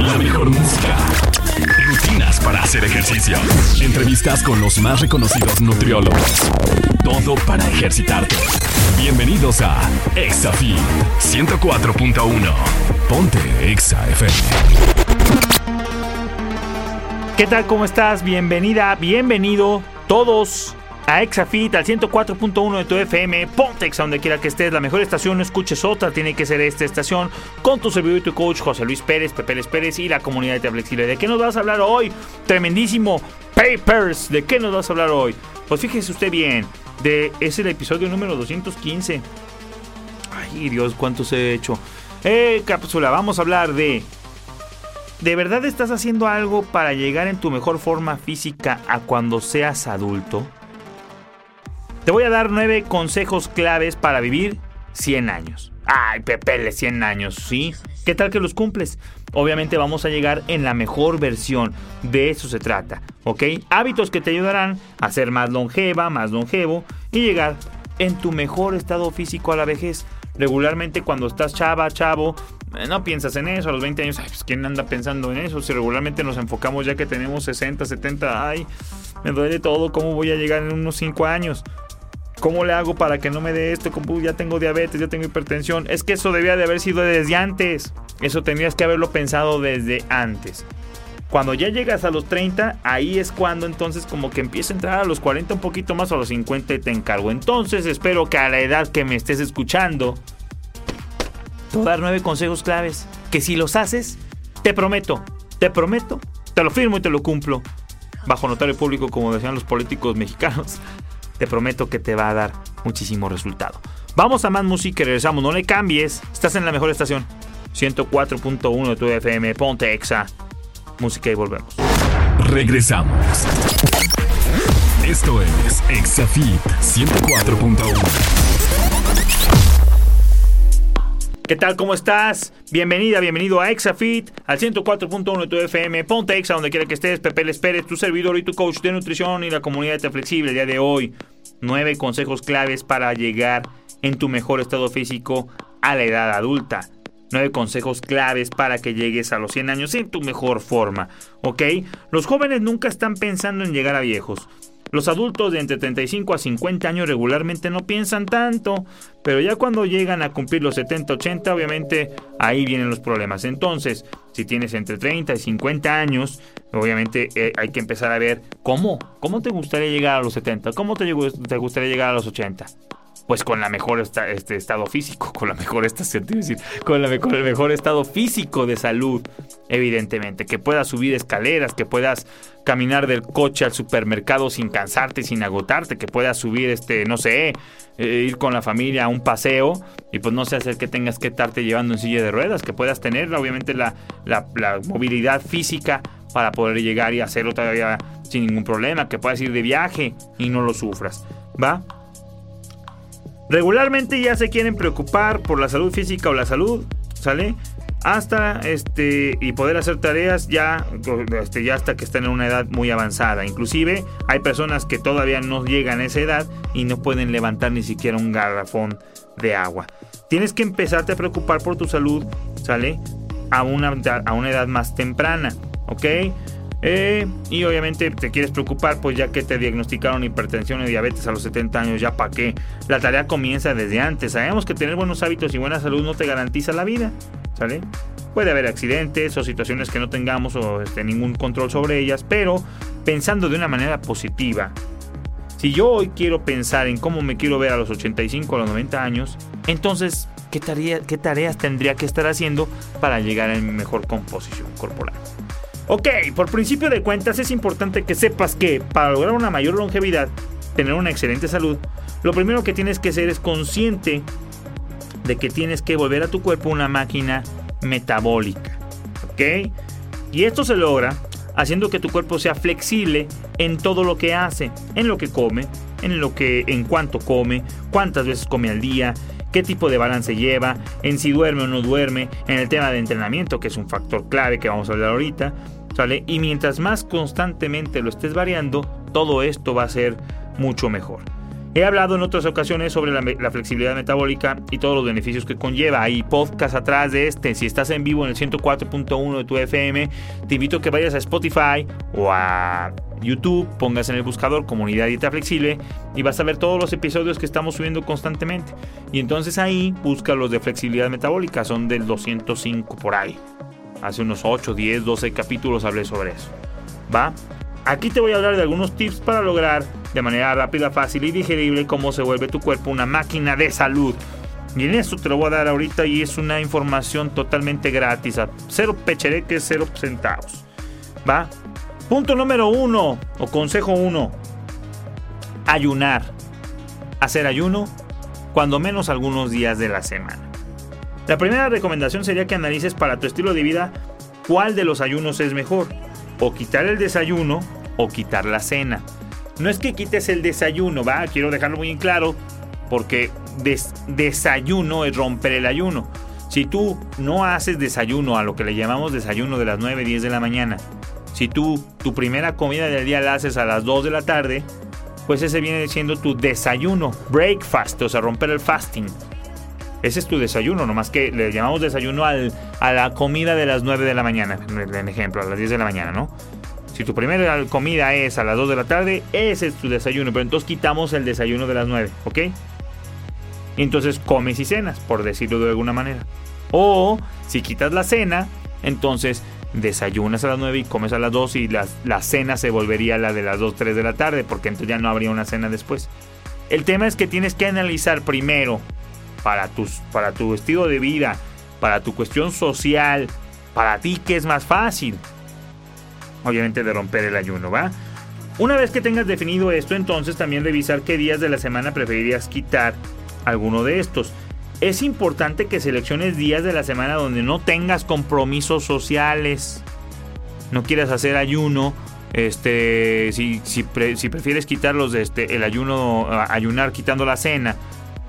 La mejor música. Rutinas para hacer ejercicio. Entrevistas con los más reconocidos nutriólogos. Todo para ejercitarte. Bienvenidos a ExaFit 104.1. Ponte Exa FM. ¿Qué tal? ¿Cómo estás? Bienvenida, bienvenido todos a Exafit al 104.1 de tu FM, Pontex, a donde quiera que estés, la mejor estación, no escuches otra, tiene que ser esta estación, con tu servidor y tu coach José Luis Pérez, Pepe Pérez y la comunidad de Flexible. ¿De qué nos vas a hablar hoy? Tremendísimo Papers, ¿de qué nos vas a hablar hoy? Pues fíjese usted bien, de, es el episodio número 215. Ay Dios, cuántos he hecho. Eh, cápsula, vamos a hablar de... ¿De verdad estás haciendo algo para llegar en tu mejor forma física a cuando seas adulto? Te voy a dar nueve consejos claves para vivir 100 años. Ay, Pepele, 100 años, ¿sí? ¿Qué tal que los cumples? Obviamente vamos a llegar en la mejor versión. De eso se trata, ¿ok? Hábitos que te ayudarán a ser más longeva, más longevo y llegar en tu mejor estado físico a la vejez. Regularmente cuando estás chava, chavo, eh, no piensas en eso a los 20 años. Pues ¿quién anda pensando en eso? Si regularmente nos enfocamos ya que tenemos 60, 70, ay, me duele todo, ¿cómo voy a llegar en unos 5 años? ¿Cómo le hago para que no me dé esto? Ya tengo diabetes, ya tengo hipertensión. Es que eso debía de haber sido desde antes. Eso tendrías que haberlo pensado desde antes. Cuando ya llegas a los 30, ahí es cuando entonces como que empieza a entrar a los 40 un poquito más o a los 50 y te encargo. Entonces espero que a la edad que me estés escuchando, te voy a dar nueve consejos claves. Que si los haces, te prometo, te prometo, te lo firmo y te lo cumplo. Bajo notario público, como decían los políticos mexicanos te prometo que te va a dar muchísimo resultado. Vamos a más música y regresamos. No le cambies. Estás en la mejor estación. 104.1 de tu FM. Ponte Exa. Música y volvemos. Regresamos. Esto es Exafit 104.1. ¿Qué tal? ¿Cómo estás? Bienvenida, bienvenido a Exafit, al 104.1 de tu FM. Ponte Exa donde quiera que estés. Pepe Les Pérez, tu servidor y tu coach de nutrición y la comunidad de Flexible. El día de hoy, nueve consejos claves para llegar en tu mejor estado físico a la edad adulta. Nueve consejos claves para que llegues a los 100 años en tu mejor forma, ¿ok? Los jóvenes nunca están pensando en llegar a viejos. Los adultos de entre 35 a 50 años regularmente no piensan tanto, pero ya cuando llegan a cumplir los 70, 80, obviamente ahí vienen los problemas. Entonces, si tienes entre 30 y 50 años, obviamente eh, hay que empezar a ver cómo, cómo te gustaría llegar a los 70, cómo te, te gustaría llegar a los 80 pues con la mejor este estado físico, con la mejor decir, con, la, el mejor estado físico de salud, evidentemente, que puedas subir escaleras, que puedas caminar del coche al supermercado sin cansarte, sin agotarte, que puedas subir, este, no sé, eh, ir con la familia a un paseo y pues no sé hacer que tengas que estarte llevando en silla de ruedas, que puedas tener obviamente la, la, la movilidad física para poder llegar y hacerlo todavía sin ningún problema, que puedas ir de viaje y no lo sufras, ¿va? Regularmente ya se quieren preocupar por la salud física o la salud, ¿sale? Hasta este y poder hacer tareas ya, este, ya hasta que están en una edad muy avanzada. Inclusive hay personas que todavía no llegan a esa edad y no pueden levantar ni siquiera un garrafón de agua. Tienes que empezarte a preocupar por tu salud, ¿sale? A una, a una edad más temprana, ¿ok? Eh, y obviamente te quieres preocupar, pues ya que te diagnosticaron hipertensión y diabetes a los 70 años, ya para qué. La tarea comienza desde antes. Sabemos que tener buenos hábitos y buena salud no te garantiza la vida. Puede haber accidentes o situaciones que no tengamos o este, ningún control sobre ellas, pero pensando de una manera positiva. Si yo hoy quiero pensar en cómo me quiero ver a los 85 o los 90 años, entonces, ¿qué, ¿qué tareas tendría que estar haciendo para llegar a mi mejor composición corporal? Ok, por principio de cuentas es importante que sepas que para lograr una mayor longevidad, tener una excelente salud, lo primero que tienes que ser es consciente de que tienes que volver a tu cuerpo una máquina metabólica. ¿Ok? Y esto se logra haciendo que tu cuerpo sea flexible en todo lo que hace, en lo que come, en lo que en cuánto come, cuántas veces come al día, qué tipo de balance lleva, en si duerme o no duerme, en el tema de entrenamiento, que es un factor clave que vamos a hablar ahorita, y mientras más constantemente lo estés variando, todo esto va a ser mucho mejor. He hablado en otras ocasiones sobre la, flexibilidad metabólica y todos los beneficios que conlleva. Hay podcast atrás de este. Si estás en vivo en el 104.1 de tu FM, te invito a que vayas a Spotify o a YouTube, pongas en el buscador Comunidad Dieta Flexible y vas a ver todos los episodios que estamos subiendo constantemente. Y entonces ahí busca los de flexibilidad metabólica, son del 205 por ahí. Hace unos 8, 10, 12 capítulos hablé sobre eso. ¿Va? Aquí te voy a hablar de algunos tips para lograr de manera rápida, fácil y digerible cómo se vuelve tu cuerpo una máquina de salud. Y en eso te lo voy a dar ahorita y es una información totalmente gratis, a cero pechereques, cero centavos. ¿Va? Punto número uno, o consejo uno, ayunar. Hacer ayuno cuando menos algunos días de la semana. La primera recomendación sería que analices para tu estilo de vida cuál de los ayunos es mejor. O quitar el desayuno o quitar la cena. No es que quites el desayuno, va, quiero dejarlo muy claro, porque desayuno es romper el ayuno. Si tú no haces desayuno a lo que le llamamos desayuno de las 9, 10 de la mañana, si tú tu primera comida del día la haces a las 2 de la tarde, pues ese viene siendo tu desayuno, breakfast, o sea, romper el fasting. Ese es tu desayuno, nomás que le llamamos desayuno al, a la comida de las 9 de la mañana, en ejemplo, a las 10 de la mañana, ¿no? Si tu primera comida es a las 2 de la tarde, ese es tu desayuno. Pero entonces quitamos el desayuno de las 9, ¿ok? entonces comes y cenas, por decirlo de alguna manera. O si quitas la cena, entonces desayunas a las 9 y comes a las 2 y la, la cena se volvería la de las 2, 3 de la tarde, porque entonces ya no habría una cena después. El tema es que tienes que analizar primero para, tus, para tu estilo de vida, para tu cuestión social, para ti que es más fácil obviamente de romper el ayuno, ¿va? Una vez que tengas definido esto, entonces también revisar qué días de la semana preferirías quitar alguno de estos. Es importante que selecciones días de la semana donde no tengas compromisos sociales. No quieras hacer ayuno. Este, si, si, prefieres quitarlos este, el ayuno, ayunar quitando la cena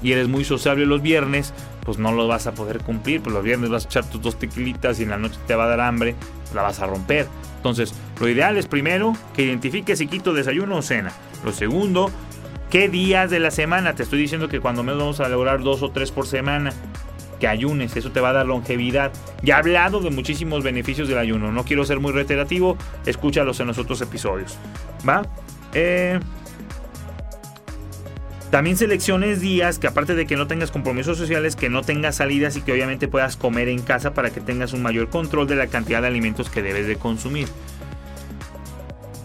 y eres muy sociable los viernes, pues no lo vas a poder cumplir. Pues los viernes vas a echar tus dos tequilitas y en la noche te va a dar hambre, la vas a romper. Entonces, lo ideal es primero que identifiques si quito desayuno o cena. Lo segundo, qué días de la semana. Te estoy diciendo que cuando menos vamos a lograr dos o tres por semana. Que ayunes, eso te va a dar longevidad. Ya he hablado de muchísimos beneficios del ayuno. No quiero ser muy reiterativo, escúchalos en los otros episodios. ¿Va? Eh, también selecciones días que aparte de que no tengas compromisos sociales, que no tengas salidas y que obviamente puedas comer en casa para que tengas un mayor control de la cantidad de alimentos que debes de consumir.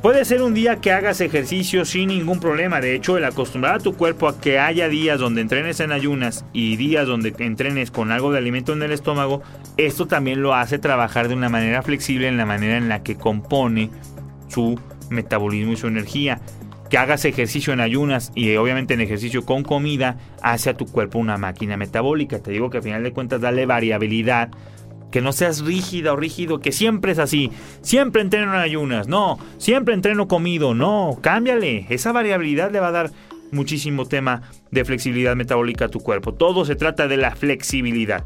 Puede ser un día que hagas ejercicio sin ningún problema. De hecho, el acostumbrar a tu cuerpo a que haya días donde entrenes en ayunas y días donde entrenes con algo de alimento en el estómago, esto también lo hace trabajar de una manera flexible en la manera en la que compone su metabolismo y su energía que hagas ejercicio en ayunas y obviamente en ejercicio con comida, hace a tu cuerpo una máquina metabólica. Te digo que al final de cuentas dale variabilidad. Que no seas rígida o rígido, que siempre es así. Siempre entreno en ayunas, no. Siempre entreno comido, no. Cámbiale. Esa variabilidad le va a dar muchísimo tema de flexibilidad metabólica a tu cuerpo. Todo se trata de la flexibilidad.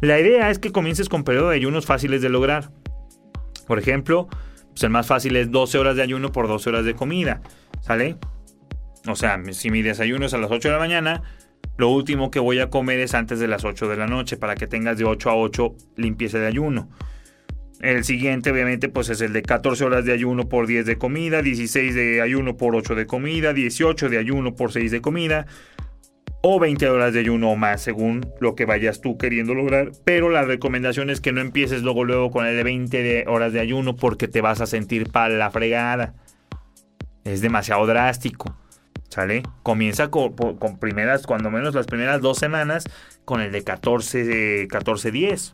La idea es que comiences con periodos de ayunos fáciles de lograr. Por ejemplo, pues el más fácil es 12 horas de ayuno por 12 horas de comida. ¿Sale? O sea, si mi desayuno es a las 8 de la mañana, lo último que voy a comer es antes de las 8 de la noche para que tengas de 8 a 8 limpieza de ayuno. El siguiente, obviamente, pues es el de 14 horas de ayuno por 10 de comida, 16 de ayuno por 8 de comida, 18 de ayuno por 6 de comida, o 20 horas de ayuno o más, según lo que vayas tú queriendo lograr. Pero la recomendación es que no empieces luego, luego con el de 20 horas de ayuno porque te vas a sentir para la fregada es demasiado drástico. ¿Sale? Comienza con, primeras, cuando menos las primeras dos semanas, con el de 14, 14 10.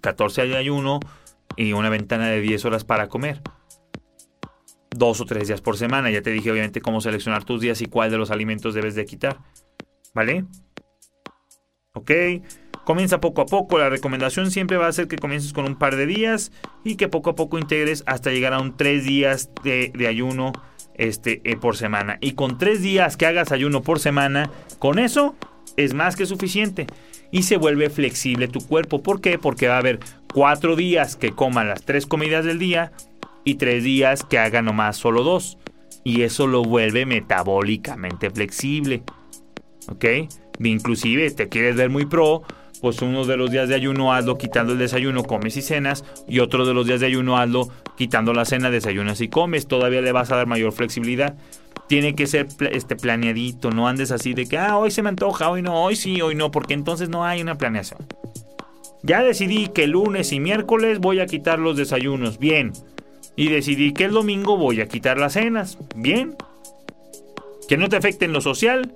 14 de ayuno y una ventana de 10 horas para comer. Dos o tres días por semana. Ya te dije obviamente cómo seleccionar tus días y cuál de los alimentos debes de quitar. ¿Vale? Ok. Comienza poco a poco. La recomendación siempre va a ser que comiences con un par de días y que poco a poco integres hasta llegar a un tres días de, ayuno este, eh, por semana. Y con tres días que hagas ayuno por semana, con eso es más que suficiente. Y se vuelve flexible tu cuerpo. ¿Por qué? Porque va a haber cuatro días que coman las tres comidas del día y tres días que hagan nomás solo dos. y eso lo vuelve metabólicamente flexible. ¿Ok? Inclusive te quieres ver muy pro, pues uno de los días de ayuno hazlo quitando el desayuno, comes y cenas, y otro de los días de ayuno hazlo quitando la cena, desayunas y comes, todavía le vas a dar mayor flexibilidad. Tiene que ser este planeadito, no andes así de que, ah, hoy se me antoja, hoy no, hoy sí, hoy no, porque entonces no hay una planeación. Ya decidí que lunes y miércoles voy a quitar los desayunos, bien. Y decidí que el domingo voy a quitar las cenas, bien. Que no te afecte en lo social,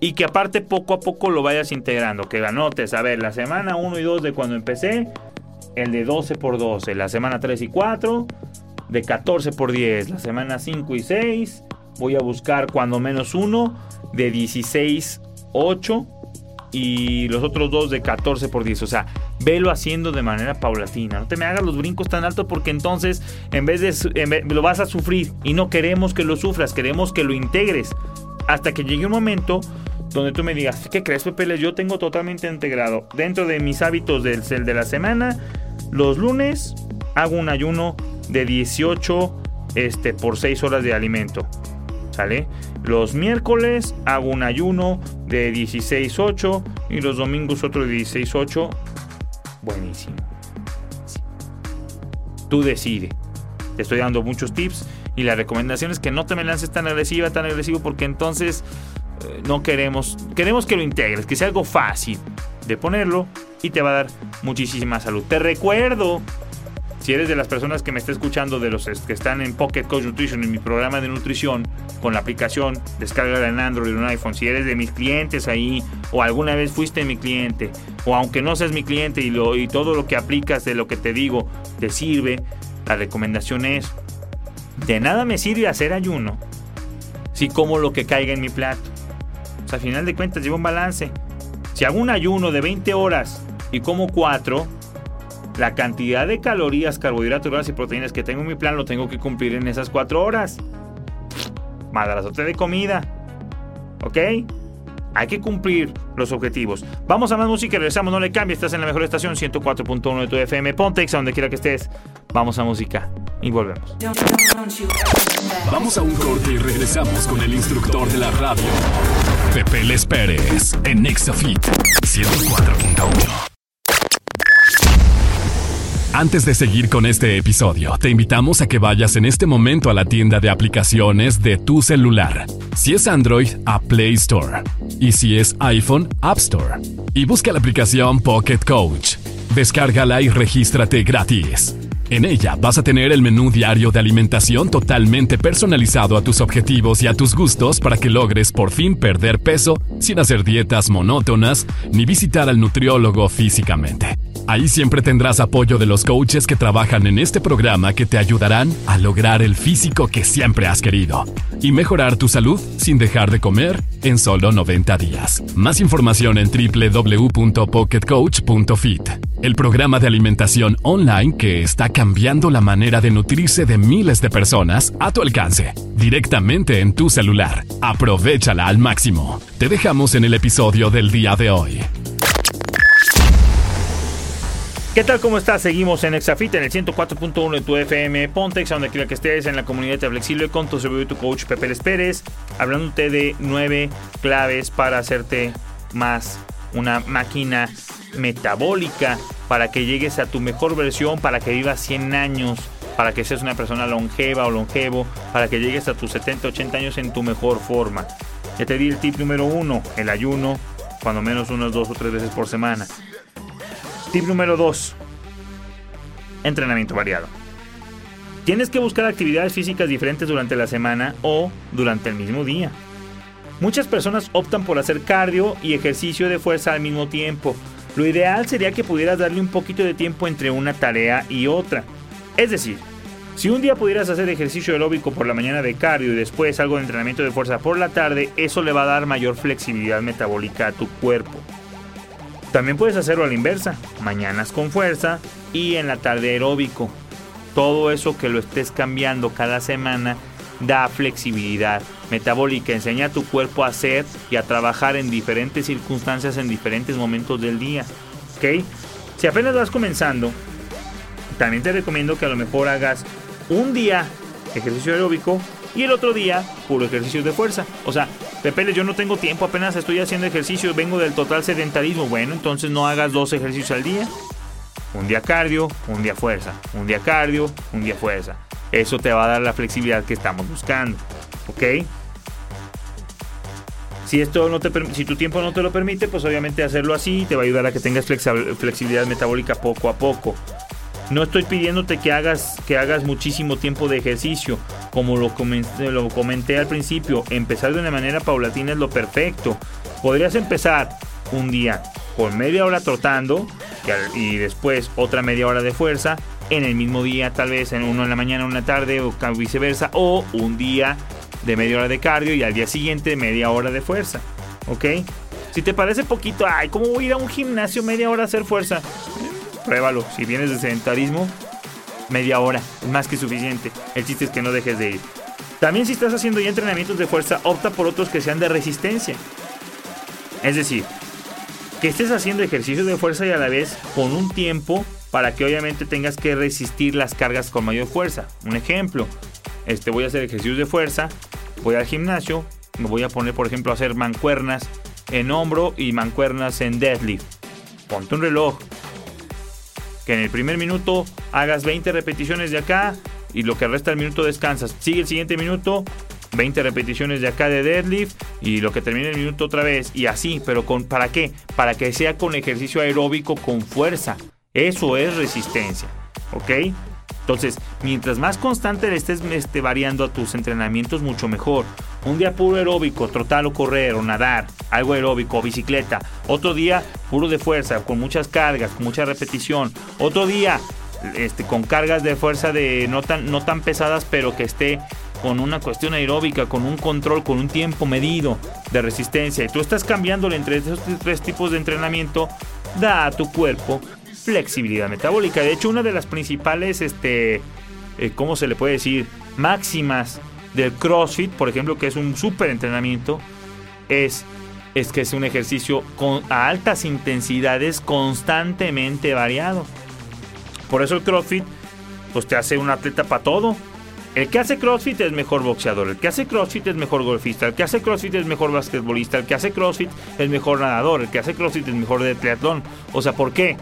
y que aparte poco a poco lo vayas integrando, que anotes, a ver, la semana 1 y 2 de cuando empecé, el de 12 por 12, la semana 3 y 4, de 14 por 10, la semana 5 y 6, voy a buscar cuando menos uno, de 16, 8 y los otros dos de 14 por 10. O sea, velo haciendo de manera paulatina. No te me hagas los brincos tan altos porque entonces en vez de lo vas a sufrir y no queremos que lo sufras, queremos que lo integres. Hasta que llegue un momento donde tú me digas, ¿qué crees, Pepe? Yo tengo totalmente integrado dentro de mis hábitos del, de la semana. Los lunes hago un ayuno de 18 este, por 6 horas de alimento. ¿Sale? Los miércoles hago un ayuno de 16-8 y los domingos otro de 16-8. Buenísimo. Tú decide. Te estoy dando muchos tips y la recomendación es que no te me lances tan agresiva, tan agresivo, porque entonces eh, no queremos, queremos que lo integres, que sea algo fácil de ponerlo y te va a dar muchísima salud. Te recuerdo, si eres de las personas que me está escuchando, de los que están en Pocket Coach Nutrition, en mi programa de nutrición, con la aplicación, descarga en Android o en iPhone, si eres de mis clientes ahí, o alguna vez fuiste mi cliente, o aunque no seas mi cliente y, lo, y todo lo que aplicas de lo que te digo te sirve, la recomendación es, de nada me sirve hacer ayuno si como lo que caiga en mi plato. O sea, al final de cuentas lleva un balance. Si hago un ayuno de 20 horas y como 4, la cantidad de calorías, carbohidratos, grasas y proteínas que tengo en mi plan lo tengo que cumplir en esas 4 horas. Madrazote de comida. ¿Ok? Hay que cumplir los objetivos. Vamos a más música y regresamos. No le cambies. Estás en la mejor estación 104.1 de tu FM. Pontex, a donde quiera que estés. Vamos a música y volvemos. Vamos a un corte y regresamos con el instructor de la radio Pepe Les Pérez en Nexafit 104.1. Antes de seguir con este episodio, te invitamos a que vayas en este momento a la tienda de aplicaciones de tu celular. Si es Android, a Play Store. Y si es iPhone, App Store. Y busca la aplicación Pocket Coach. Descárgala y regístrate gratis. En ella vas a tener el menú diario de alimentación totalmente personalizado a tus objetivos y a tus gustos para que logres por fin perder peso sin hacer dietas monótonas ni visitar al nutriólogo físicamente. Ahí siempre tendrás apoyo de los coaches que trabajan en este programa que te ayudarán a lograr el físico que siempre has querido y mejorar tu salud sin dejar de comer en solo 90 días. Más información en www.pocketcoach.fit, el programa de alimentación online que está cambiando la manera de nutrirse de miles de personas a tu alcance, directamente en tu celular. Aprovechala al máximo. Te dejamos en el episodio del día de hoy. ¿Qué tal? ¿Cómo estás? Seguimos en Exafit en el 104.1 de tu FM Pontex, donde quiera que estés en la comunidad de Flexible con tu servidor y tu coach Pepe Les Pérez, hablándote de nueve claves para hacerte más una máquina metabólica, para que llegues a tu mejor versión, para que vivas 100 años, para que seas una persona longeva o longevo, para que llegues a tus 70, 80 años en tu mejor forma. Ya te di el tip número uno, el ayuno, cuando menos unas dos o tres veces por semana. Tip número 2. Entrenamiento variado. Tienes que buscar actividades físicas diferentes durante la semana o durante el mismo día. Muchas personas optan por hacer cardio y ejercicio de fuerza al mismo tiempo. Lo ideal sería que pudieras darle un poquito de tiempo entre una tarea y otra. Es decir, si un día pudieras hacer ejercicio aeróbico por la mañana de cardio y después algo de entrenamiento de fuerza por la tarde, eso le va a dar mayor flexibilidad metabólica a tu cuerpo. También puedes hacerlo a la inversa, mañanas con fuerza y en la tarde aeróbico. Todo eso que lo estés cambiando cada semana da flexibilidad metabólica, enseña a tu cuerpo a hacer y a trabajar en diferentes circunstancias en diferentes momentos del día. ¿Ok? Si apenas vas comenzando, también te recomiendo que a lo mejor hagas un día ejercicio aeróbico Y el otro día, puro ejercicio de fuerza. O sea, Pepe, yo no tengo tiempo, apenas estoy haciendo ejercicio, vengo del total sedentarismo. Bueno, entonces no hagas dos ejercicios al día. Un día cardio, un día fuerza. Un día cardio, un día fuerza. Eso te va a dar la flexibilidad que estamos buscando. ¿Ok? Si esto no te si tu tiempo no te lo permite, pues obviamente hacerlo así te va a ayudar a que tengas flexibilidad metabólica poco a poco. No estoy pidiéndote que hagas, que hagas muchísimo tiempo de ejercicio. Como lo comenté, lo comenté al principio, empezar de una manera paulatina es lo perfecto. Podrías empezar un día con media hora trotando y después otra media hora de fuerza en el mismo día, tal vez en uno en la mañana, una tarde o viceversa, o un día de media hora de cardio y al día siguiente media hora de fuerza. ¿Ok? Si te parece poquito, ay, ¿cómo voy a ir a un gimnasio media hora a hacer fuerza? Pruébalo. Si vienes de sedentarismo, media hora, más que suficiente. El chiste es que no dejes de ir. También si estás haciendo ya entrenamientos de fuerza, opta por otros que sean de resistencia. Es decir, que estés haciendo ejercicios de fuerza y a la vez con un tiempo para que obviamente tengas que resistir las cargas con mayor fuerza. Un ejemplo, este, voy a hacer ejercicios de fuerza, voy al gimnasio, me voy a poner, por ejemplo, a hacer mancuernas en hombro y mancuernas en deadlift. Ponte un reloj. Que en el primer minuto hagas 20 repeticiones de acá y lo que resta del minuto descansas. Sigue el siguiente minuto, 20 repeticiones de acá de deadlift y lo que termine el minuto otra vez y así, pero con ¿para qué? Para que sea con ejercicio aeróbico con fuerza. Eso es resistencia, ¿ok? Entonces, mientras más constante estés este, variando a tus entrenamientos, mucho mejor. Un día puro aeróbico, trotar o correr o nadar, algo aeróbico, bicicleta. Otro día puro de fuerza, con muchas cargas, con mucha repetición. Otro día este, con cargas de fuerza de no tan, no tan pesadas, pero que esté con una cuestión aeróbica, con un control, con un tiempo medido de resistencia. Y tú estás cambiándole entre esos tres tipos de entrenamiento, da a tu cuerpo flexibilidad metabólica. De hecho, una de las principales, este, eh, ¿cómo se le puede decir? Máximas del CrossFit, por ejemplo, que es un súper entrenamiento, es, es que es un ejercicio con, a altas intensidades constantemente variado. Por eso el CrossFit, pues te hace un atleta para todo. El que hace CrossFit es mejor boxeador, el que hace CrossFit es mejor golfista, el que hace CrossFit es mejor basquetbolista, el que hace CrossFit es mejor nadador, el que hace CrossFit es mejor de triatlón. O sea, ¿por qué?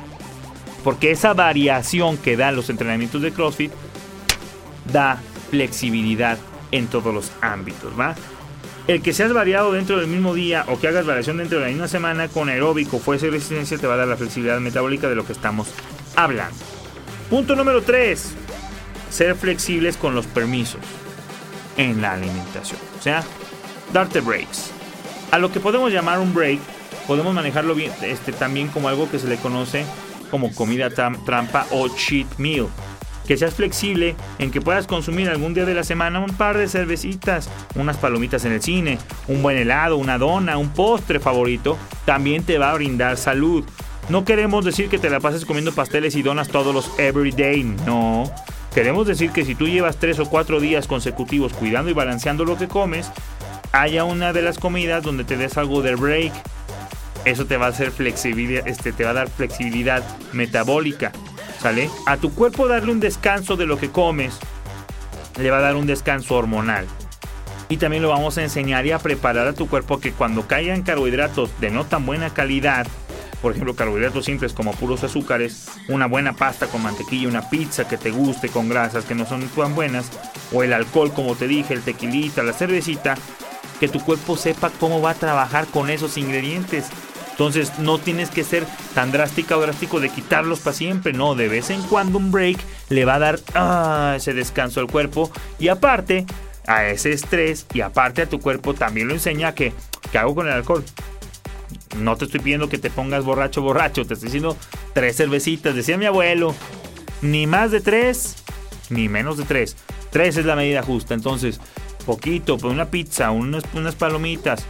Porque esa variación que dan los entrenamientos de CrossFit da flexibilidad en todos los ámbitos, ¿va? El que seas variado dentro del mismo día o que hagas variación dentro de la misma semana con aeróbico, fuerza y resistencia te va a dar la flexibilidad metabólica de lo que estamos hablando. Punto número 3. Ser flexibles con los permisos en la alimentación. O sea, darte breaks. A lo que podemos llamar un break, podemos manejarlo este, también como algo que se le conoce como comida trampa o cheat meal. Que seas flexible en que puedas consumir algún día de la semana un par de cervecitas, unas palomitas en el cine, un buen helado, una dona, un postre favorito, también te va a brindar salud. No queremos decir que te la pases comiendo pasteles y donas todos los everyday, no. Queremos decir que si tú llevas tres o cuatro días consecutivos cuidando y balanceando lo que comes, haya una de las comidas donde te des algo de break, eso te va a hacer flexibilidad, este, te va a dar flexibilidad metabólica, ¿sale? A tu cuerpo darle un descanso de lo que comes, le va a dar un descanso hormonal. Y también lo vamos a enseñar y a preparar a tu cuerpo que cuando caigan carbohidratos de no tan buena calidad, por ejemplo carbohidratos simples como puros azúcares, una buena pasta con mantequilla, una pizza que te guste con grasas que no son tan buenas, o el alcohol como te dije, el tequilita, la cervecita, que tu cuerpo sepa cómo va a trabajar con esos ingredientes entonces no tienes que ser tan drástica o drástico de quitarlos para siempre. No, de vez en cuando un break le va a dar ah, ese descanso al cuerpo. Y aparte, a ese estrés y aparte a tu cuerpo también lo enseña que, ¿qué hago con el alcohol? No te estoy pidiendo que te pongas borracho, borracho. Te estoy diciendo tres cervecitas. Decía mi abuelo, ni más de tres, ni menos de tres. Tres es la medida justa. Entonces, poquito, pues una pizza, unas, unas palomitas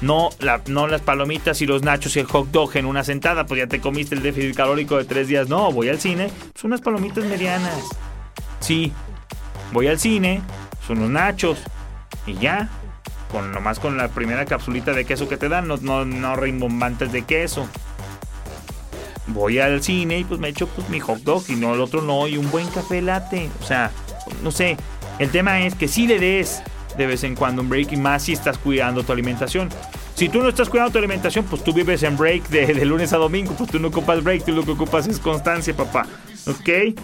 no, no las palomitas y los nachos y el hot dog en una sentada, pues ya te comiste el déficit calórico de tres días. No, voy al cine, son unas palomitas medianas. Sí, voy al cine, son unos nachos y ya. Con nomás con la primera capsulita de queso que te dan, no, no, no rimbombantes de queso. Voy al cine y pues me echo pues, mi hot dog y no el otro no, y un buen café latte. O sea, no sé, El tema es que si le des de vez en cuando un break y más si estás cuidando tu alimentación. Si tú no estás cuidando tu alimentación, pues tú vives en break de, lunes a domingo, pues tú no ocupas break, tú lo que ocupas es constancia, papá. ¿Ok?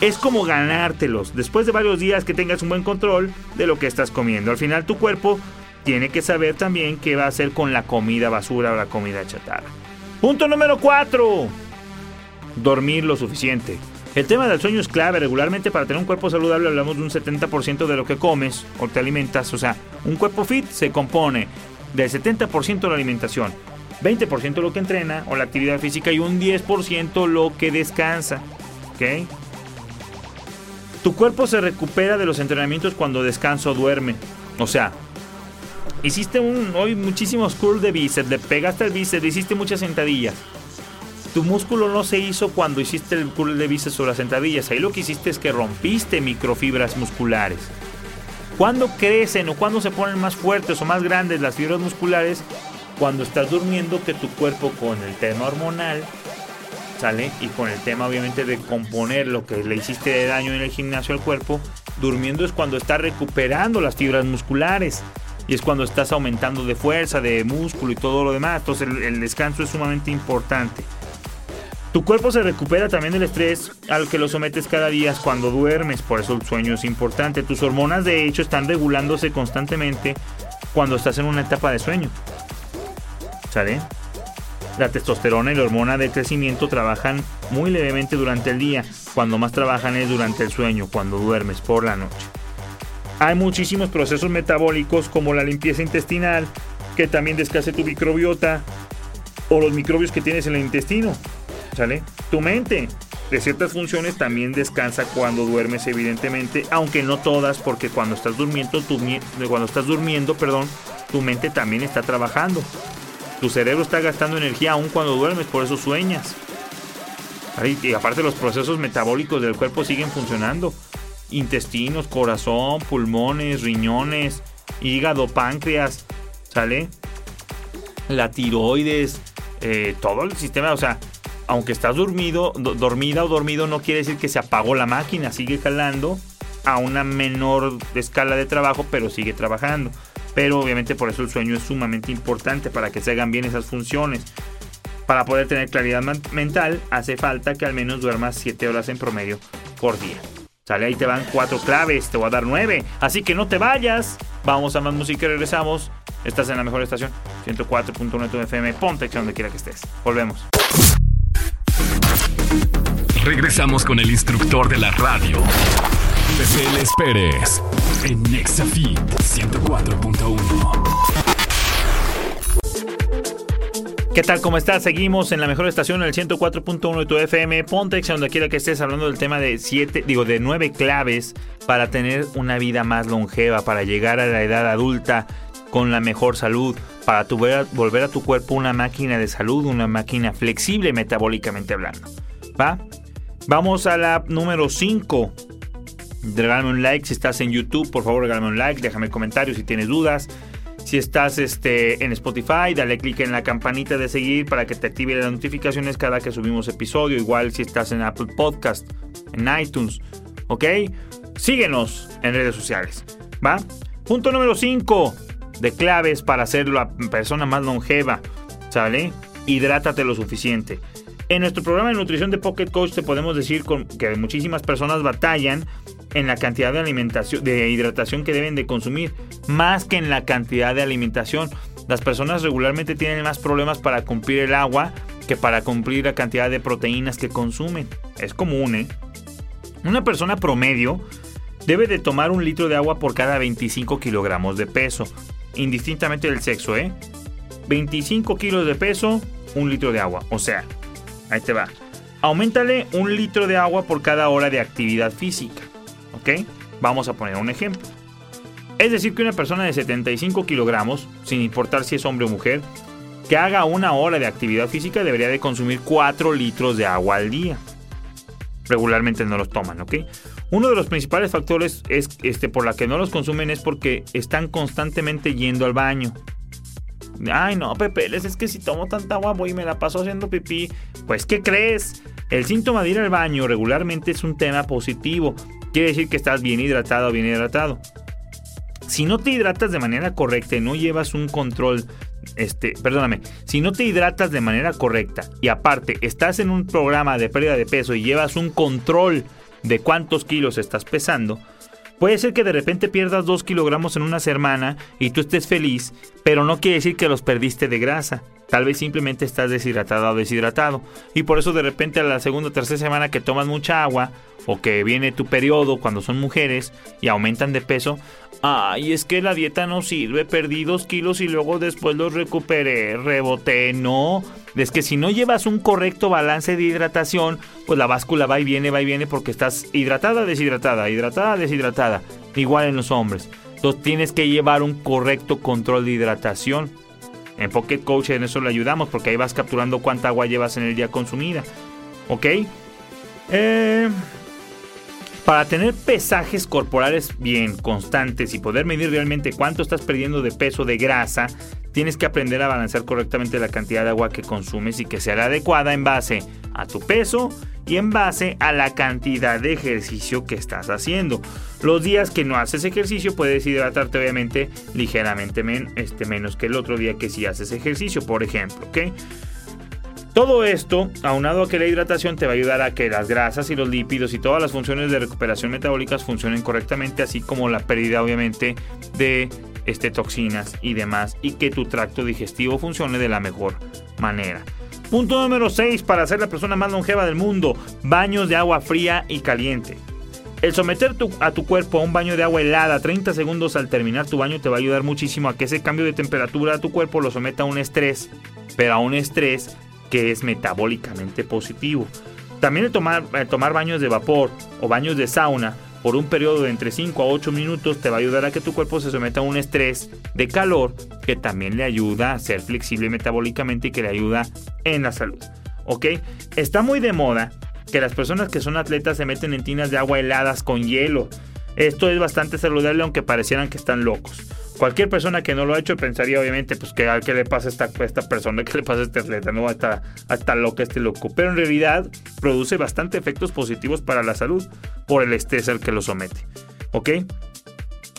Es como ganártelos después de varios días que tengas un buen control de lo que estás comiendo. Al final tu cuerpo tiene que saber también qué va a hacer con la comida basura o la comida chatarra. Punto número 4. Dormir lo suficiente. El tema del sueño es clave. Regularmente para tener un cuerpo saludable hablamos de un 70% de lo que comes o te alimentas. O sea, un cuerpo fit se compone del 70% de la alimentación, 20% lo que entrena o la actividad física y un 10% lo que descansa. ¿Ok? Tu cuerpo se recupera de los entrenamientos cuando descansa o duerme. O sea, hiciste un, hoy muchísimos curls de bíceps, le pegaste el bíceps, hiciste muchas sentadillas. Tu músculo no se hizo cuando hiciste el curl de bíceps o las sentadillas. Ahí lo que hiciste es que rompiste microfibras musculares. Cuando crecen o cuando se ponen más fuertes o más grandes las fibras musculares? Cuando estás durmiendo que tu cuerpo con el tema hormonal ¿sale? Y con el tema obviamente de componer lo que le hiciste de daño en el gimnasio al cuerpo, durmiendo es cuando estás recuperando las fibras musculares y es cuando estás aumentando de fuerza, de músculo y todo lo demás. Entonces el descanso es sumamente importante. Tu cuerpo se recupera también del estrés al que lo sometes cada día cuando duermes, por eso el sueño es importante. Tus hormonas de hecho están regulándose constantemente cuando estás en una etapa de sueño. ¿Sale? La testosterona y la hormona de crecimiento trabajan muy levemente durante el día, cuando más trabajan es durante el sueño, cuando duermes por la noche. Hay muchísimos procesos metabólicos como la limpieza intestinal, que también descanse tu microbiota o los microbios que tienes en el intestino. ¿Sale? Tu mente de ciertas funciones también descansa cuando duermes, evidentemente, aunque no todas, porque cuando estás durmiendo, tu, cuando estás durmiendo, perdón, tu mente también está trabajando. Tu cerebro está gastando energía aún cuando duermes, por eso sueñas. Y aparte los procesos metabólicos del cuerpo siguen funcionando. Intestinos, corazón, pulmones, riñones, hígado, páncreas, ¿sale? La tiroides, eh, todo el sistema, o sea, aunque estás dormido, dormida o dormido, no quiere decir que se apagó la máquina, sigue jalando a una menor escala de trabajo, pero sigue trabajando. Pero obviamente por eso el sueño es sumamente importante para que se hagan bien esas funciones. Para poder tener claridad mental, hace falta que al menos duermas 7 horas en promedio por día. Sale, ahí te van cuatro claves, te voy a dar nueve. Así que no te vayas. Vamos a más música y regresamos. Estás en la mejor estación, 104.1 FM, ponte donde quiera que estés. Volvemos. Regresamos con el instructor de la radio, Pepe Pérez, en Nexafit 104.1. ¿Qué tal? ¿Cómo estás? Seguimos en la mejor estación, el 104.1 de tu FM, Pontex, donde quiera que estés hablando del tema de siete, digo, de nueve claves para tener una vida más longeva, para llegar a la edad adulta con la mejor salud, para volver a tu cuerpo una máquina de salud, una máquina flexible metabólicamente hablando. ¿Va? Vamos a la número 5. Regálame un like si estás en YouTube, por favor regálame un like, déjame comentarios si tienes dudas. Si estás este, en Spotify, dale click en la campanita de seguir para que te active las notificaciones cada que subimos episodio. Igual si estás en Apple Podcast, en iTunes, ¿ok? Síguenos en redes sociales, ¿va? Punto número 5 de claves para ser la persona más longeva, ¿sale? Hidrátate lo suficiente. En nuestro programa de nutrición de Pocket Coach te podemos decir que muchísimas personas batallan en la cantidad de alimentación, de hidratación que deben de consumir, más que en la cantidad de alimentación. Las personas regularmente tienen más problemas para cumplir el agua que para cumplir la cantidad de proteínas que consumen. Es común, ¿eh? Una persona promedio debe de tomar un litro de agua por cada 25 kilogramos de peso, indistintamente del sexo, ¿eh? 25 kilos de peso, un litro de agua. O sea, Ahí te va. Aumentale un litro de agua por cada hora de actividad física. ¿Ok? Vamos a poner un ejemplo. Es decir, que una persona de 75 kilogramos, sin importar si es hombre o mujer, que haga una hora de actividad física debería de consumir 4 litros de agua al día. Regularmente no los toman, ¿ok? Uno de los principales factores es, este, por la que no los consumen es porque están constantemente yendo al baño. Ay, no, Pepe, es que si tomo tanta agua voy y me la paso haciendo pipí. Pues, ¿qué crees? El síntoma de ir al baño regularmente es un tema positivo quiere decir que estás bien hidratado o bien hidratado. Si no te hidratas de manera correcta y no llevas un control, este, perdóname, si no te hidratas de manera correcta y aparte estás en un programa de pérdida de peso y llevas un control de cuántos kilos estás pesando, Puede ser que de repente pierdas 2 kilogramos en una semana y tú estés feliz, pero no quiere decir que los perdiste de grasa. Tal vez simplemente estás deshidratado o deshidratado. Y por eso de repente a la segunda o tercera semana que tomas mucha agua o que viene tu periodo cuando son mujeres y aumentan de peso, ay, es que la dieta no sirve, perdí dos kilos y luego después los recuperé, reboté, no. Es que si no llevas un correcto balance de hidratación, pues la báscula va y viene, va y viene porque estás hidratada, deshidratada, hidratada, deshidratada. Igual en los hombres. Entonces tienes que llevar un correcto control de hidratación. En Pocket Coach en eso le ayudamos porque ahí vas capturando cuánta agua llevas en el día consumida. ¿Ok? Eh, para tener pesajes corporales bien constantes y poder medir realmente cuánto estás perdiendo de peso de grasa, tienes que aprender a balancear correctamente la cantidad de agua que consumes y que sea la adecuada en base a tu peso y en base a la cantidad de ejercicio que estás haciendo. Los días que no haces ejercicio puedes hidratarte obviamente ligeramente este, menos que el otro día que si haces ejercicio, por ejemplo. Todo esto, aunado a que la hidratación te va a ayudar a que las grasas y los lípidos y todas las funciones de recuperación metabólicas funcionen correctamente, así como la pérdida obviamente de este, toxinas y demás, y que tu tracto digestivo funcione de la mejor manera. Punto número 6 para ser la persona más longeva del mundo, baños de agua fría y caliente. El someter a tu cuerpo a un baño de agua helada 30 segundos al terminar tu baño te va a ayudar muchísimo a que ese cambio de temperatura a tu cuerpo lo someta a un estrés, pero a un estrés que es metabólicamente positivo. También el tomar baños de vapor o baños de sauna por un periodo de entre 5 a 8 minutos te va a ayudar a que tu cuerpo se someta a un estrés de calor que también le ayuda a ser flexible metabólicamente y que le ayuda en la salud. ¿Ok? Está muy de moda que las personas que son atletas se meten en tinas de agua heladas con hielo. Esto es bastante saludable aunque parecieran que están locos. Cualquier persona que no lo ha hecho pensaría obviamente pues que qué le pasa a esta, esta persona, qué le pasa a este atleta, no hasta, hasta loco este loco. Pero en realidad produce bastante efectos positivos para la salud por el estrés al que lo somete. ¿Ok?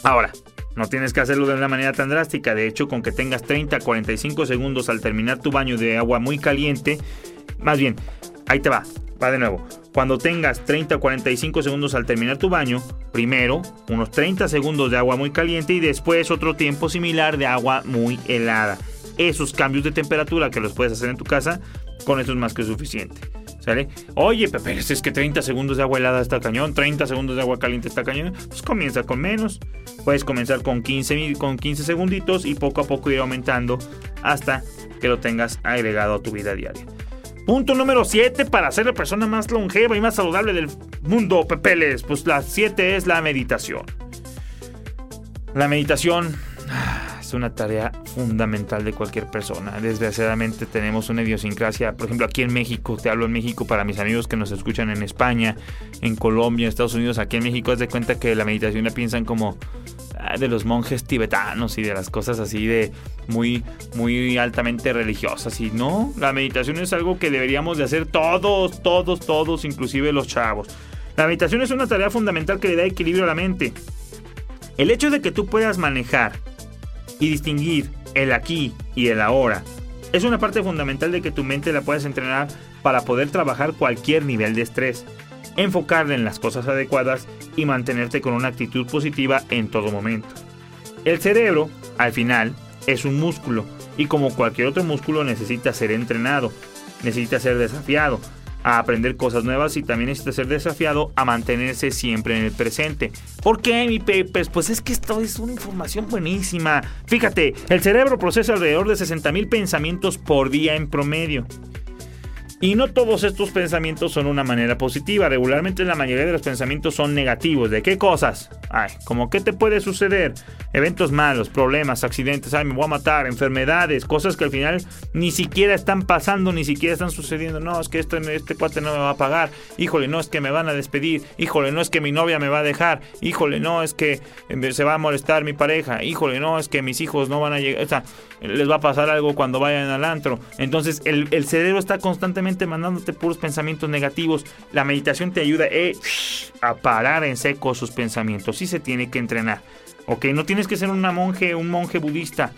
Ahora, no tienes que hacerlo de una manera tan drástica. De hecho, con que tengas 30 a 45 segundos al terminar tu baño de agua muy caliente, más bien, ahí te va, va de nuevo. Cuando tengas 30 o 45 segundos al terminar tu baño, primero unos 30 segundos de agua muy caliente y después otro tiempo similar de agua muy helada. Esos cambios de temperatura que los puedes hacer en tu casa, con eso es más que suficiente. Oye, Pepe, es que 30 segundos de agua helada está cañón, 30 segundos de agua caliente está cañón. Pues comienza con menos. Puedes comenzar con 15, con 15 segunditos y poco a poco ir aumentando hasta que lo tengas agregado a tu vida diaria. Punto número 7 para ser la persona más longeva y más saludable del mundo, Pepeles. Pues la 7 es la meditación. La meditación es una tarea fundamental de cualquier persona. Desgraciadamente tenemos una idiosincrasia, por ejemplo aquí en México, te hablo en México para mis amigos que nos escuchan en España, en Colombia, en Estados Unidos, aquí en México, es de cuenta que la meditación la piensan como Ah, de los monjes tibetanos y de las cosas así de muy, muy altamente religiosas. Y no, la meditación es algo que deberíamos de hacer todos, todos, todos, inclusive los chavos. La meditación es una tarea fundamental que le da equilibrio a la mente. El hecho de que tú puedas manejar y distinguir el aquí y el ahora es una parte fundamental de que tu mente la puedas entrenar para poder trabajar cualquier nivel de estrés enfocarle en las cosas adecuadas y mantenerte con una actitud positiva en todo momento. El cerebro, al final, es un músculo y como cualquier otro músculo necesita ser entrenado, necesita ser desafiado a aprender cosas nuevas y también necesita ser desafiado a mantenerse siempre en el presente. ¿Por qué, mi Pepes? Pues es que esto es una información buenísima. Fíjate, el cerebro procesa alrededor de 60.000 pensamientos por día en promedio. Y no todos estos pensamientos son una manera positiva. Regularmente la mayoría de los pensamientos son negativos. ¿De qué cosas? Ay, ¿cómo qué te puede suceder? Eventos malos, problemas, accidentes, ay, me voy a matar, enfermedades, cosas que al final ni siquiera están pasando, ni siquiera están sucediendo. No, es que este, este cuate no me va a pagar. Híjole, no es que me van a despedir. Híjole, no es que mi novia me va a dejar. Híjole, no es que eh, se va a molestar mi pareja. Híjole, no es que mis hijos no van a llegar. O sea, les va a pasar algo cuando vayan al antro. Entonces, el, el cerebro está constantemente mandándote puros pensamientos negativos. La meditación te ayuda eh, a parar en seco sus pensamientos. Sí se tiene que entrenar. Ok, no tienes que ser una monje, un monje budista.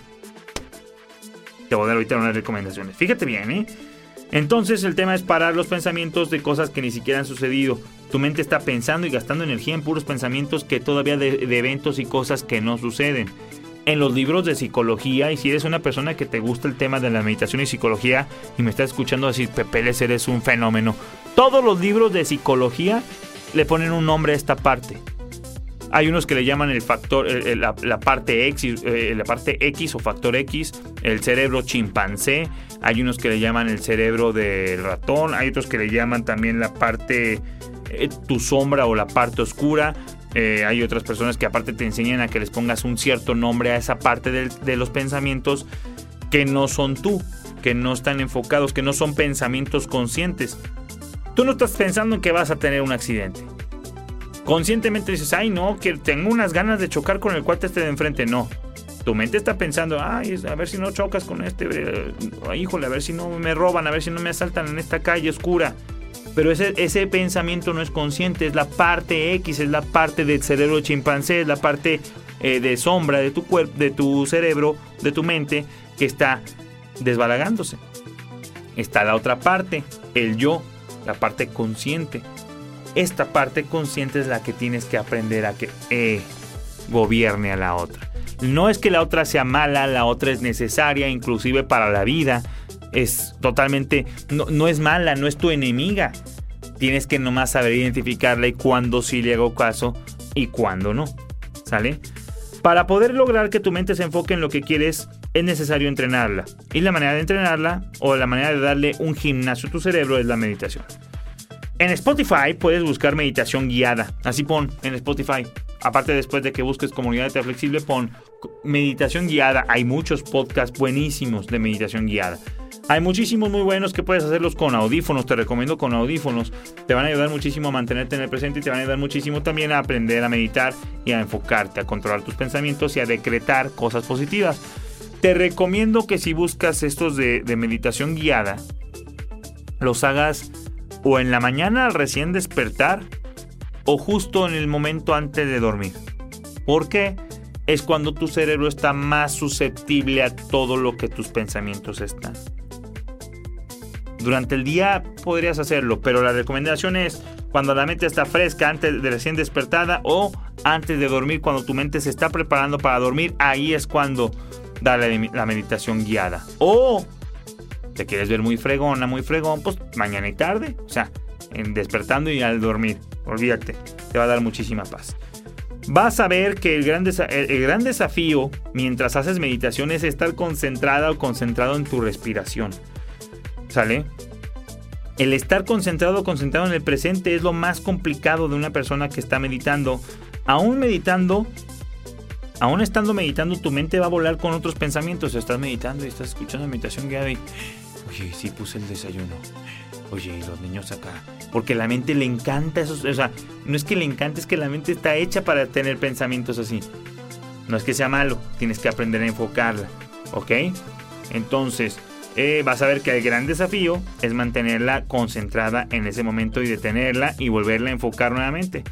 Te voy a dar ahorita unas recomendaciones. Fíjate bien, ¿eh? Entonces el tema es parar los pensamientos de cosas que ni siquiera han sucedido. Tu mente está pensando y gastando energía en puros pensamientos que todavía de, eventos y cosas que no suceden en los libros de psicología y si eres una persona que te gusta el tema de la meditación y psicología y me estás escuchando decir Pepeles eres un fenómeno, todos los libros de psicología le ponen un nombre a esta parte. Hay unos que le llaman el factor, la, parte X, eh, la parte X o factor X, el cerebro chimpancé. Hay unos que le llaman el cerebro del ratón. Hay otros que le llaman también la parte eh, tu sombra o la parte oscura. Eh, hay otras personas que aparte te enseñan a que les pongas un cierto nombre a esa parte de, los pensamientos que no son tú, que no están enfocados, que no son pensamientos conscientes. Tú no estás pensando en que vas a tener un accidente. Conscientemente dices, ay no, que tengo unas ganas de chocar con el cuate este de enfrente. No. Tu mente está pensando, ay, a ver si no chocas con este, eh, híjole, a ver si no me roban, a ver si no me asaltan en esta calle oscura. Pero ese, ese pensamiento no es consciente, es la parte X, es la parte del cerebro chimpancé, es la parte eh, de sombra de tu cuerpo, de tu cerebro, de tu mente, que está desbalagándose. Está la otra parte, el yo, la parte consciente. Esta parte consciente es la que tienes que aprender a que eh, gobierne a la otra. No es que la otra sea mala, la otra es necesaria, inclusive para la vida es totalmente, no, es mala, no es tu enemiga. Tienes que nomás saber identificarla y cuándo sí le hago caso y cuándo no. ¿Sale? Para poder lograr que tu mente se enfoque en lo que quieres, es necesario entrenarla. Y la manera de entrenarla o la manera de darle un gimnasio a tu cerebro es la meditación. En Spotify puedes buscar meditación guiada. Así pon en Spotify. Aparte después de que busques comunidad de flexible, pon meditación guiada. Hay muchos podcasts buenísimos de meditación guiada. Hay muchísimos muy buenos que puedes hacerlos con audífonos, te recomiendo con audífonos. Te van a ayudar muchísimo a mantenerte en el presente y te van a ayudar muchísimo también a aprender a meditar y a enfocarte, a controlar tus pensamientos y a decretar cosas positivas. Te recomiendo que si buscas estos de, meditación guiada, los hagas o en la mañana al recién despertar o justo en el momento antes de dormir. ¿Por qué? Es cuando tu cerebro está más susceptible a todo lo que tus pensamientos están. Durante el día podrías hacerlo, pero la recomendación es cuando la mente está fresca, antes de recién despertada o antes de dormir, cuando tu mente se está preparando para dormir, ahí es cuando da la, meditación guiada. O te quieres ver muy fregona, muy fregón, pues mañana y tarde, o sea, en despertando y al dormir. Olvídate, te va a dar muchísima paz. Vas a ver que el gran, desafío mientras haces meditación es estar concentrada o concentrado en tu respiración. ¿Sale? El estar concentrado, concentrado en el presente es lo más complicado de una persona que está meditando. Aún meditando, aún estando meditando, tu mente va a volar con otros pensamientos. Estás meditando y estás escuchando meditación guiada y, oye, sí puse el desayuno. Oye, y los niños acá. Porque la mente le encanta eso. O sea, no es que le encante, es que la mente está hecha para tener pensamientos así. No es que sea malo, tienes que aprender a enfocarla. ¿Ok? Entonces, eh, vas a ver que el gran desafío es mantenerla concentrada en ese momento y detenerla y volverla a enfocar nuevamente.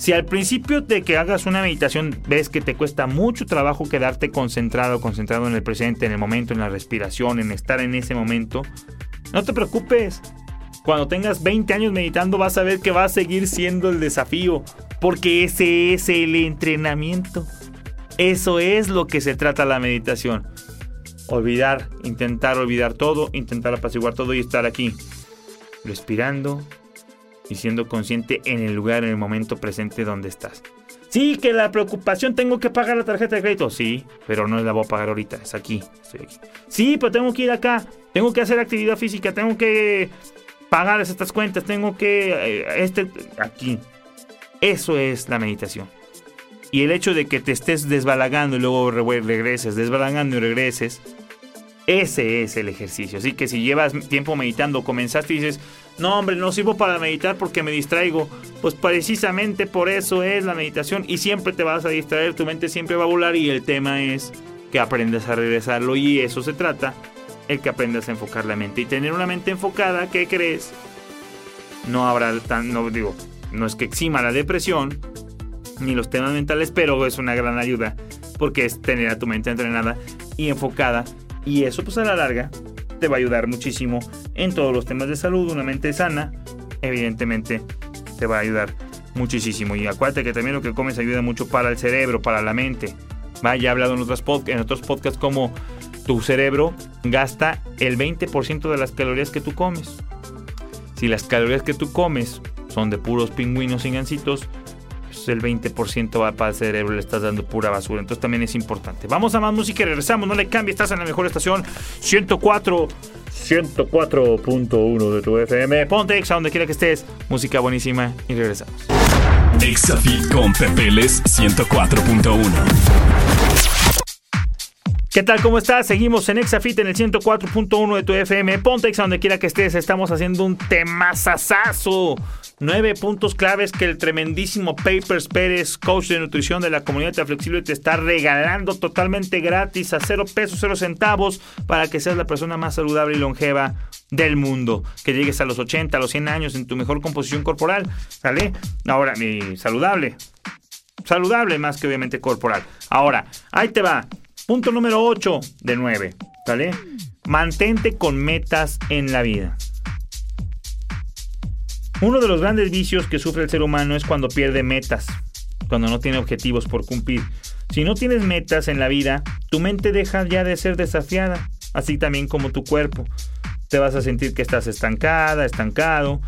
Si al principio de que hagas una meditación ves que te cuesta mucho trabajo quedarte concentrado, concentrado en el presente, en el momento, en la respiración, en estar en ese momento, no te preocupes. Cuando tengas 20 años meditando vas a ver que va a seguir siendo el desafío, porque ese es el entrenamiento. Eso es lo que se trata la meditación olvidar, intentar olvidar todo, intentar apaciguar todo y estar aquí, respirando y siendo consciente en el lugar, en el momento presente donde estás. Sí, que la preocupación, tengo que pagar la tarjeta de crédito. Sí, pero no la voy a pagar ahorita, es aquí. Sí, pero tengo que ir acá, tengo que hacer actividad física, tengo que pagar estas cuentas, tengo que... Eh, este, aquí. Eso es la meditación. Y el hecho de que te estés desbalagando y luego regreses, desbalagando y regreses, ese es el ejercicio. Así que si llevas tiempo meditando, comenzaste y dices, no hombre, no sirvo para meditar porque me distraigo. Pues precisamente por eso es la meditación y siempre te vas a distraer, tu mente siempre va a volar y el tema es que aprendas a regresarlo y eso se trata, el que aprendas a enfocar la mente y tener una mente enfocada, ¿qué crees? No habrá tan, no digo, no es que exima la depresión ni los temas mentales, pero es una gran ayuda porque es tener a tu mente entrenada y enfocada y eso pues a la larga te va a ayudar muchísimo en todos los temas de salud. Una mente sana, evidentemente, te va a ayudar muchísimo. Y acuérdate que también lo que comes ayuda mucho para el cerebro, para la mente. Ya he hablado en, otros en otros podcasts como tu cerebro gasta el 20% de las calorías que tú comes. Si las calorías que tú comes son de puros pingüinos y gancitos, el 20% va para el cerebro, le estás dando pura basura. Entonces también es importante. Vamos a más música y regresamos. No le cambies, estás en la mejor estación 104. 104.1 de tu FM. Ponte Exa donde quiera que estés. Música buenísima y regresamos. Exafit con Pepeles 104.1. ¿Qué tal? ¿Cómo estás? Seguimos en Exafit en el 104.1 de tu FM. Ponte Exa donde quiera que estés. Estamos haciendo un temazazazo. Nueve puntos claves que el tremendísimo Papers Pérez, coach de nutrición de la comunidad Flexible, te está regalando totalmente gratis a cero pesos, cero centavos para que seas la persona más saludable y longeva del mundo. Que llegues a los 80, a los 100 años en tu mejor composición corporal. ¿Sale? Ahora, mi saludable. Saludable más que obviamente corporal. Ahora, ahí te va. Punto número 8 de 9, ¿vale? Mantente con metas en la vida. Uno de los grandes vicios que sufre el ser humano es cuando pierde metas, cuando no tiene objetivos por cumplir. Si no tienes metas en la vida, tu mente deja ya de ser desafiada, así también como tu cuerpo. Te vas a sentir que estás estancada, estancado.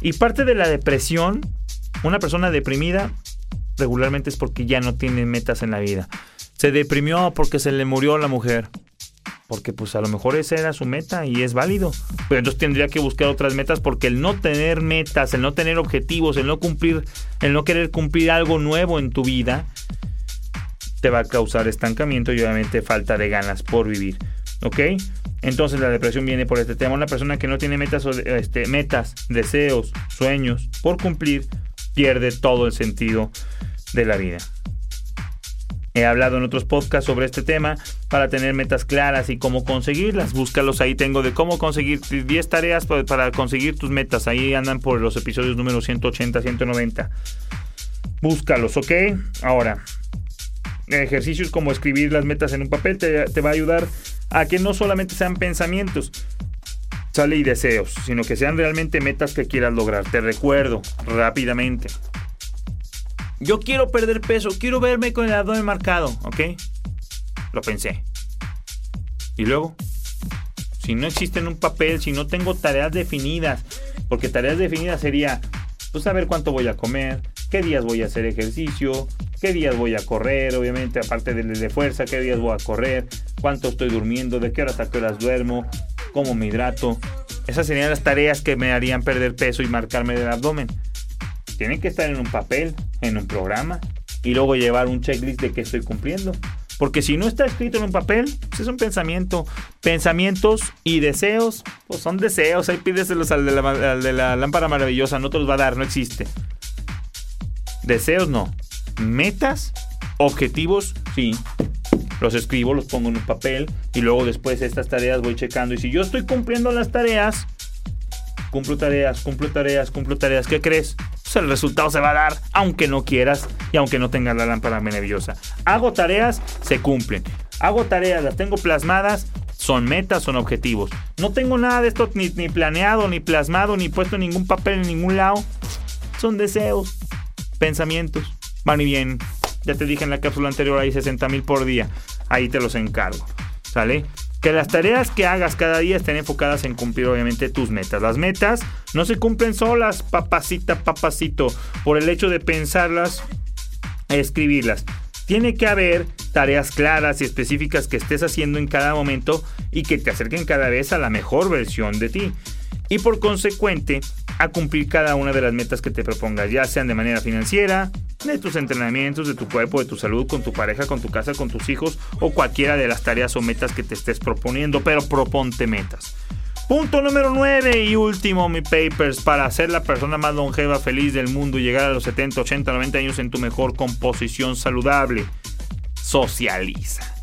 Y parte de la depresión, una persona deprimida regularmente es porque ya no tiene metas en la vida se deprimió porque se le murió la mujer. Porque pues a lo mejor esa era su meta y es válido. Pero entonces tendría que buscar otras metas porque el no tener metas, el no tener objetivos, el no cumplir, el no querer cumplir algo nuevo en tu vida, te va a causar estancamiento y obviamente falta de ganas por vivir. ¿Ok? Entonces la depresión viene por este tema. Una persona que no tiene metas, este, metas, deseos, sueños por cumplir, pierde todo el sentido de la vida. He hablado en otros podcasts sobre este tema para tener metas claras y cómo conseguirlas. Búscalos ahí, tengo de cómo conseguir 10 tareas para conseguir tus metas. Ahí andan por los episodios número 180, 190. Búscalos, ¿ok? Ahora, ejercicios como escribir las metas en un papel te, va a ayudar a que no solamente sean pensamientos, sale y deseos, sino que sean realmente metas que quieras lograr. Te recuerdo rápidamente. Yo quiero perder peso, quiero verme con el abdomen marcado, ¿ok? Lo pensé. Y luego, si no existe un papel, si no tengo tareas definidas, porque tareas definidas sería, pues saber cuánto voy a comer, qué días voy a hacer ejercicio, qué días voy a correr, obviamente, aparte de, de fuerza, qué días voy a correr, cuánto estoy durmiendo, de qué horas a qué horas duermo, cómo me hidrato. Esas serían las tareas que me harían perder peso y marcarme del abdomen tienen que estar en un papel, en un programa y luego llevar un checklist de qué estoy cumpliendo. Porque si no está escrito en un papel, pues es un pensamiento. Pensamientos y deseos, pues son deseos. Ahí pídeselos al la, al de la lámpara maravillosa, no te los va a dar, no existe. Deseos no. Metas, objetivos, sí. Los escribo, los pongo en un papel y luego después estas tareas voy checando. Y si yo estoy cumpliendo las tareas, cumplo tareas, cumplo tareas, cumplo tareas, ¿qué crees? Pues el resultado se va a dar aunque no quieras y aunque no tengas la lámpara maravillosa. Hago tareas, se cumplen. Hago tareas, las tengo plasmadas, son metas, son objetivos. No tengo nada de esto ni, planeado, ni plasmado, ni puesto en ningún papel en ningún lado. Son deseos, pensamientos. Van y bien. Ya te dije en la cápsula anterior, hay 60 mil por día. Ahí te los encargo. ¿Sale? Que las tareas que hagas cada día estén enfocadas en cumplir obviamente tus metas. Las metas no se cumplen solas, papacita, papacito, por el hecho de pensarlas, escribirlas. Tiene que haber tareas claras y específicas que estés haciendo en cada momento y que te acerquen cada vez a la mejor versión de ti. Y por consecuente, a cumplir cada una de las metas que te propongas, ya sean de manera financiera, de tus entrenamientos, de tu cuerpo, de tu salud, con tu pareja, con tu casa, con tus hijos o cualquiera de las tareas o metas que te estés proponiendo, pero proponte metas. Punto número 9 y último, mi papers, para ser la persona más longeva, feliz del mundo y llegar a los 70, 80, 90 años en tu mejor composición saludable. Socializa.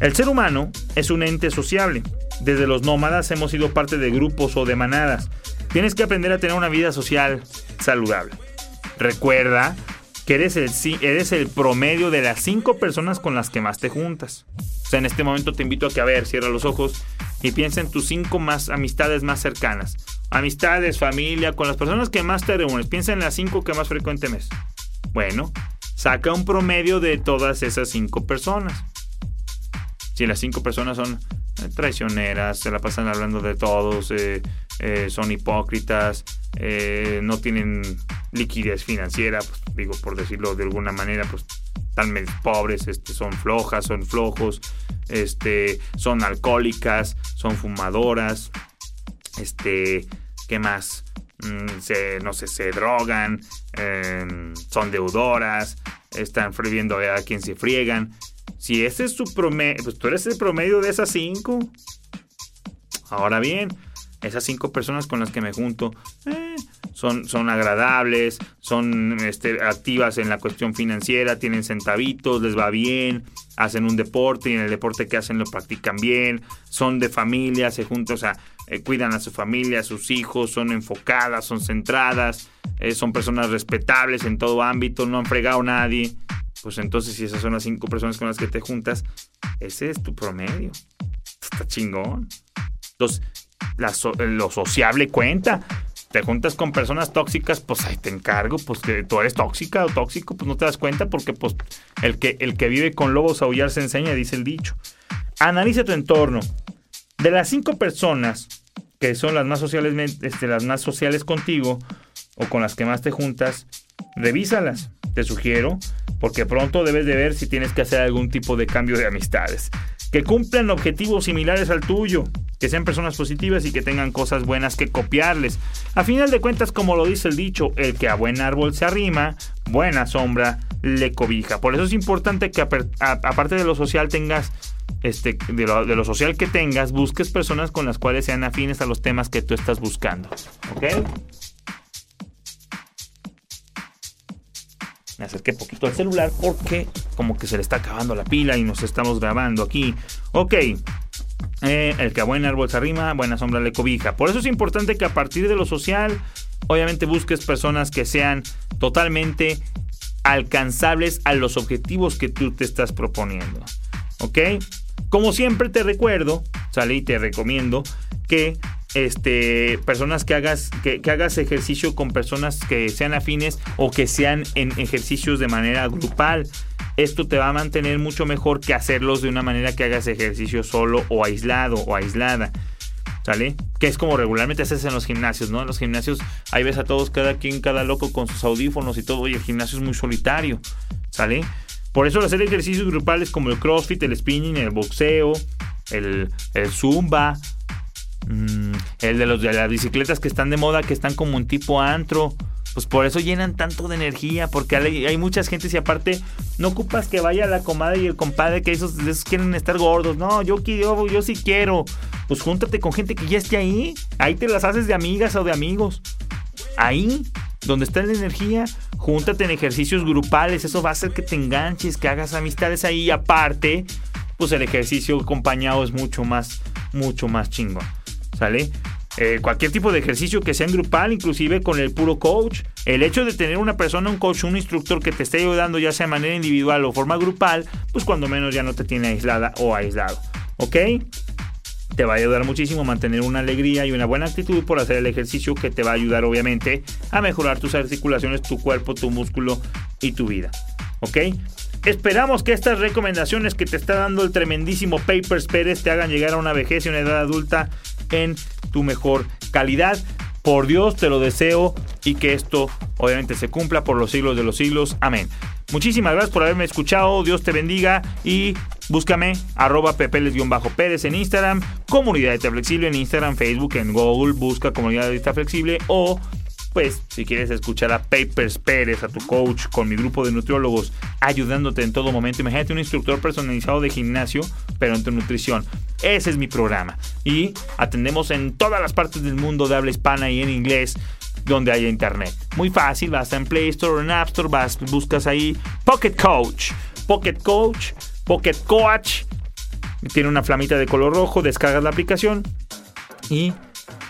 El ser humano es un ente sociable. Desde los nómadas hemos sido parte de grupos o de manadas. Tienes que aprender a tener una vida social saludable. Recuerda que eres el, promedio de las cinco personas con las que más te juntas. O sea, en este momento te invito a que, a ver, cierra los ojos y piensa en tus cinco más amistades más cercanas. Amistades, familia, con las personas que más te reúnes. Piensa en las cinco que más frecuentemente. Bueno, saca un promedio de todas esas cinco personas. Si las cinco personas son traicioneras, se la pasan hablando de todos, eh, eh, son hipócritas, no tienen liquidez financiera, pues, digo por decirlo de alguna manera, pues están pobres, este, son flojas, son flojos, este, son alcohólicas, son fumadoras, este, ¿qué más? Mm, se, no sé, se drogan, em, son deudoras, están viendo a quien se friegan. Si ese es su promedio, pues tú eres el promedio de esas cinco. Ahora bien, esas cinco personas con las que me junto, eh, son, son agradables, son este, activas en la cuestión financiera, tienen centavitos, les va bien, hacen un deporte y en el deporte que hacen lo practican bien, son de familia, se juntan, o sea, eh, cuidan a su familia, a sus hijos, son enfocadas, son centradas, eh, son personas respetables en todo ámbito, no han fregado a nadie. Pues entonces, si esas son las cinco personas con las que te juntas, ese es tu promedio. Está chingón. Entonces, lo sociable cuenta te juntas con personas tóxicas, pues ahí te encargo, pues que tú eres tóxica o tóxico, pues no te das cuenta porque pues el que, el que vive con lobos aullar se enseña, dice el dicho. Analiza tu entorno. De las cinco personas que son las más sociales, este, las más sociales contigo o con las que más te juntas, revísalas. Te sugiero, porque pronto debes de ver si tienes que hacer algún tipo de cambio de amistades. Que cumplan objetivos similares al tuyo que sean personas positivas y que tengan cosas buenas que copiarles. A final de cuentas, como lo dice el dicho, el que a buen árbol se arrima, buena sombra le cobija. Por eso es importante que aparte de lo social tengas, este, de lo, social que tengas, busques personas con las cuales sean afines a los temas que tú estás buscando. ¿Ok? Me acerqué poquito al celular porque como que se le está acabando la pila y nos estamos grabando aquí. Ok, eh, el que a buen árbol se arrima, buena sombra le cobija. Por eso es importante que a partir de lo social, obviamente busques personas que sean totalmente alcanzables a los objetivos que tú te estás proponiendo. ¿Ok? Como siempre te recuerdo, sale y te recomiendo que este, personas que hagas, que, hagas ejercicio con personas que sean afines o que sean en ejercicios de manera grupal esto te va a mantener mucho mejor que hacerlos de una manera que hagas ejercicio solo o aislado o aislada. ¿Sale? Que es como regularmente haces en los gimnasios, ¿no? En los gimnasios ahí ves a todos, cada quien, cada loco con sus audífonos y todo, y el gimnasio es muy solitario, ¿sale? Por eso hacer ejercicios grupales como el crossfit, el spinning, el boxeo, el, zumba, mm, el de, los, de las bicicletas que están de moda, que están como un tipo antro, pues por eso llenan tanto de energía, porque hay, hay muchas gentes y aparte no ocupas que vaya la comadre y el compadre que esos, quieren estar gordos. No, yo, yo, yo sí quiero. Pues júntate con gente que ya esté ahí. Ahí te las haces de amigas o de amigos. Ahí, donde está la energía, júntate en ejercicios grupales. Eso va a hacer que te enganches, que hagas amistades ahí. Y aparte, pues el ejercicio acompañado es mucho más, mucho más chingón. ¿Sale? Eh, cualquier tipo de ejercicio que sea en grupal, inclusive con el puro coach. El hecho de tener una persona, un coach, un instructor que te esté ayudando ya sea de manera individual o forma grupal, pues cuando menos ya no te tiene aislada o aislado. ¿Ok? Te va a ayudar muchísimo a mantener una alegría y una buena actitud por hacer el ejercicio que te va a ayudar obviamente a mejorar tus articulaciones, tu cuerpo, tu músculo y tu vida. ¿Ok? Esperamos que estas recomendaciones que te está dando el tremendísimo Papers Pérez te hagan llegar a una vejez y una edad adulta en tu mejor calidad. Por Dios te lo deseo y que esto obviamente se cumpla por los siglos de los siglos. Amén. Muchísimas gracias por haberme escuchado. Dios te bendiga y búscame arroba pepeles-pérez en Instagram, Comunidad de Flexible en Instagram, Facebook, en Google, busca Comunidad de Flexible o pues si quieres escuchar a Papers Pérez, a tu coach, con mi grupo de nutriólogos, ayudándote en todo momento, imagínate un instructor personalizado de gimnasio, pero en tu nutrición. Ese es mi programa. Y atendemos en todas las partes del mundo de habla hispana y en inglés donde haya internet. Muy fácil, vas en Play Store o en App Store, vas, buscas ahí Pocket Coach. Pocket Coach, Pocket Coach. Tiene una flamita de color rojo, descargas la aplicación y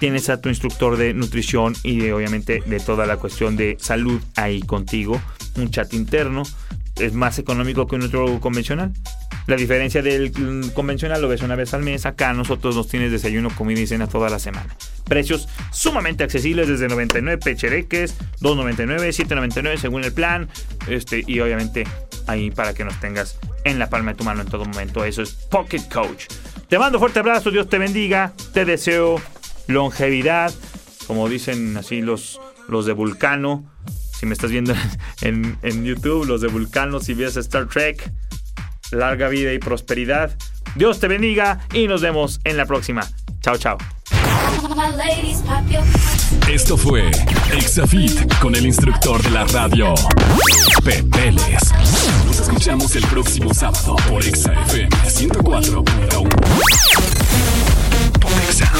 tienes a tu instructor de nutrición y obviamente de toda la cuestión de salud ahí contigo. Un chat interno. Es más económico que un nutriólogo convencional. La diferencia del convencional lo ves una vez al mes. Acá nosotros nos tienes desayuno, comida y cena toda la semana. Precios sumamente accesibles desde 99 pechereques, 2.99, 7.99 según el plan. Este, y obviamente ahí para que nos tengas en la palma de tu mano en todo momento. Eso es Pocket Coach. Te mando fuerte abrazo, Dios te bendiga. Te deseo longevidad, como dicen así los, los de Vulcano. Si me estás viendo en, en YouTube, los de Vulcano, si ves Star Trek, larga vida y prosperidad. Dios te bendiga y nos vemos en la próxima. Chao, chao. Esto fue Exafit con el instructor de la radio, Pepeles. Nos escuchamos el próximo sábado por Exafm 104.1. Exa.